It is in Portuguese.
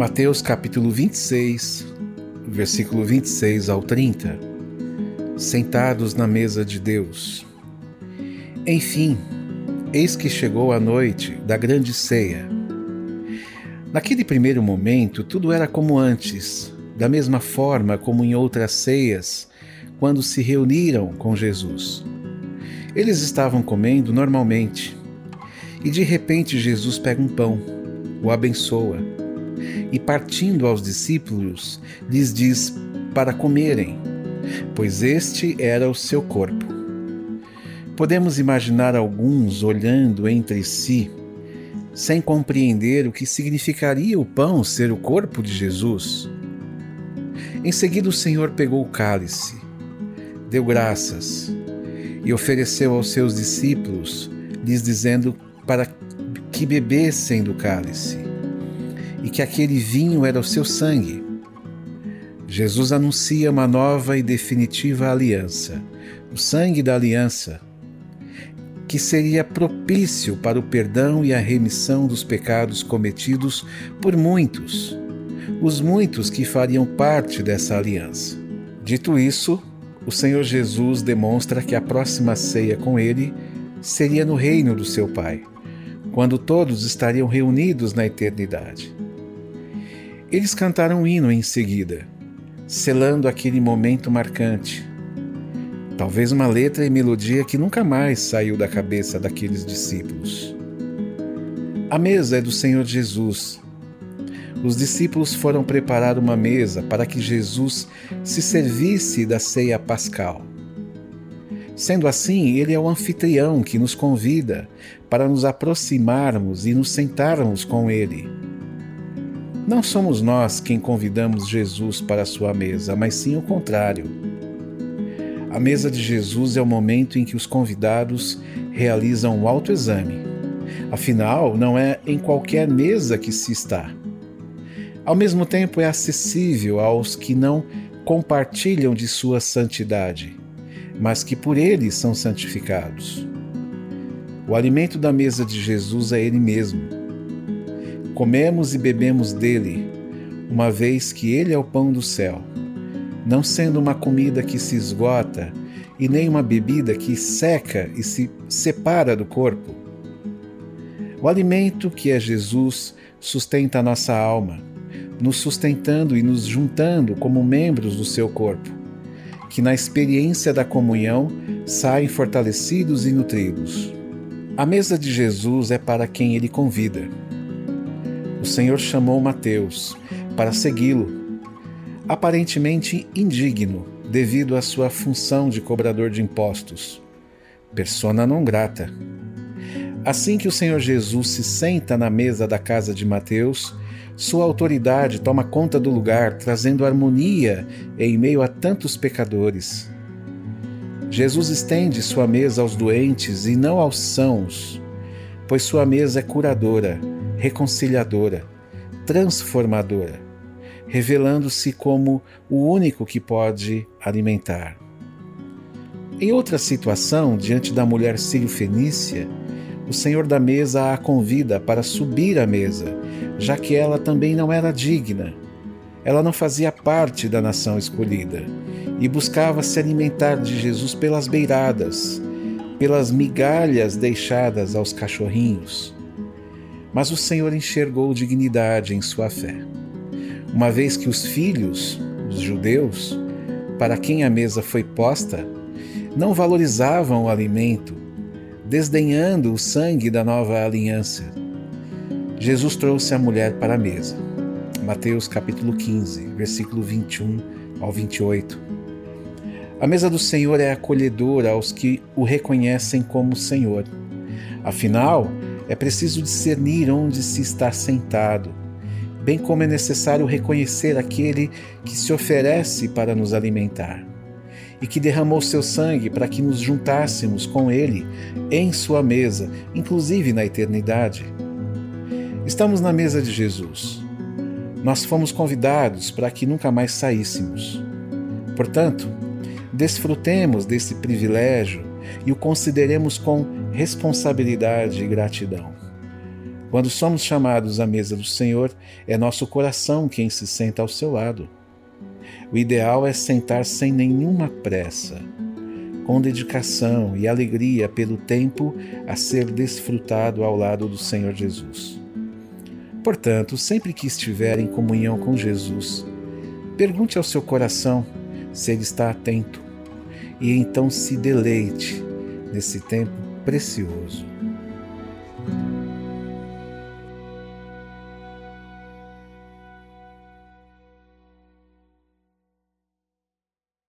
Mateus capítulo 26, versículo 26 ao 30. Sentados na mesa de Deus. Enfim, eis que chegou a noite da grande ceia. Naquele primeiro momento, tudo era como antes, da mesma forma como em outras ceias, quando se reuniram com Jesus. Eles estavam comendo normalmente, e de repente Jesus pega um pão, o abençoa e, partindo aos discípulos, lhes diz para comerem, pois este era o seu corpo. Podemos imaginar alguns olhando entre si, sem compreender o que significaria o pão ser o corpo de Jesus. Em seguida, o Senhor pegou o cálice, deu graças e ofereceu aos seus discípulos, lhes dizendo para que bebessem do cálice e que aquele vinho era o seu sangue. Jesus anuncia uma nova e definitiva aliança, o sangue da aliança, que seria propício para o perdão e a remissão dos pecados cometidos por muitos, os muitos que fariam parte dessa aliança. Dito isso, o Senhor Jesus demonstra que a próxima ceia com ele seria no reino do seu Pai, quando todos estariam reunidos na eternidade. Eles cantaram um hino em seguida, selando aquele momento marcante. Talvez uma letra e melodia que nunca mais saiu da cabeça daqueles discípulos. A mesa é do Senhor Jesus. Os discípulos foram preparar uma mesa para que Jesus se servisse da ceia pascal. Sendo assim, ele é o anfitrião que nos convida para nos aproximarmos e nos sentarmos com ele não somos nós quem convidamos Jesus para a sua mesa, mas sim o contrário. A mesa de Jesus é o momento em que os convidados realizam o um autoexame. Afinal, não é em qualquer mesa que se está. Ao mesmo tempo, é acessível aos que não compartilham de sua santidade, mas que por ele são santificados. O alimento da mesa de Jesus é ele mesmo Comemos e bebemos dele, uma vez que ele é o pão do céu, não sendo uma comida que se esgota e nem uma bebida que seca e se separa do corpo. O alimento que é Jesus sustenta a nossa alma, nos sustentando e nos juntando como membros do seu corpo, que na experiência da comunhão saem fortalecidos e nutridos. A mesa de Jesus é para quem ele convida o Senhor chamou Mateus para segui-lo, aparentemente indigno devido à sua função de cobrador de impostos. Persona não grata. Assim que o Senhor Jesus se senta na mesa da casa de Mateus, sua autoridade toma conta do lugar, trazendo harmonia em meio a tantos pecadores. Jesus estende sua mesa aos doentes e não aos sãos, pois sua mesa é curadora reconciliadora, transformadora, revelando-se como o único que pode alimentar. Em outra situação, diante da mulher sírio-fenícia, o senhor da mesa a convida para subir à mesa, já que ela também não era digna. Ela não fazia parte da nação escolhida e buscava se alimentar de Jesus pelas beiradas, pelas migalhas deixadas aos cachorrinhos. Mas o Senhor enxergou dignidade em sua fé. Uma vez que os filhos, os judeus, para quem a mesa foi posta, não valorizavam o alimento, desdenhando o sangue da nova aliança. Jesus trouxe a mulher para a mesa. Mateus capítulo 15, versículo 21 ao 28. A mesa do Senhor é acolhedora aos que o reconhecem como Senhor. Afinal, é preciso discernir onde se está sentado, bem como é necessário reconhecer aquele que se oferece para nos alimentar e que derramou seu sangue para que nos juntássemos com ele em sua mesa, inclusive na eternidade. Estamos na mesa de Jesus. Nós fomos convidados para que nunca mais saíssemos. Portanto, desfrutemos desse privilégio e o consideremos com responsabilidade e gratidão. Quando somos chamados à mesa do Senhor, é nosso coração quem se senta ao seu lado. O ideal é sentar sem nenhuma pressa, com dedicação e alegria pelo tempo a ser desfrutado ao lado do Senhor Jesus. Portanto, sempre que estiver em comunhão com Jesus, pergunte ao seu coração se ele está atento e então se deleite nesse tempo precioso.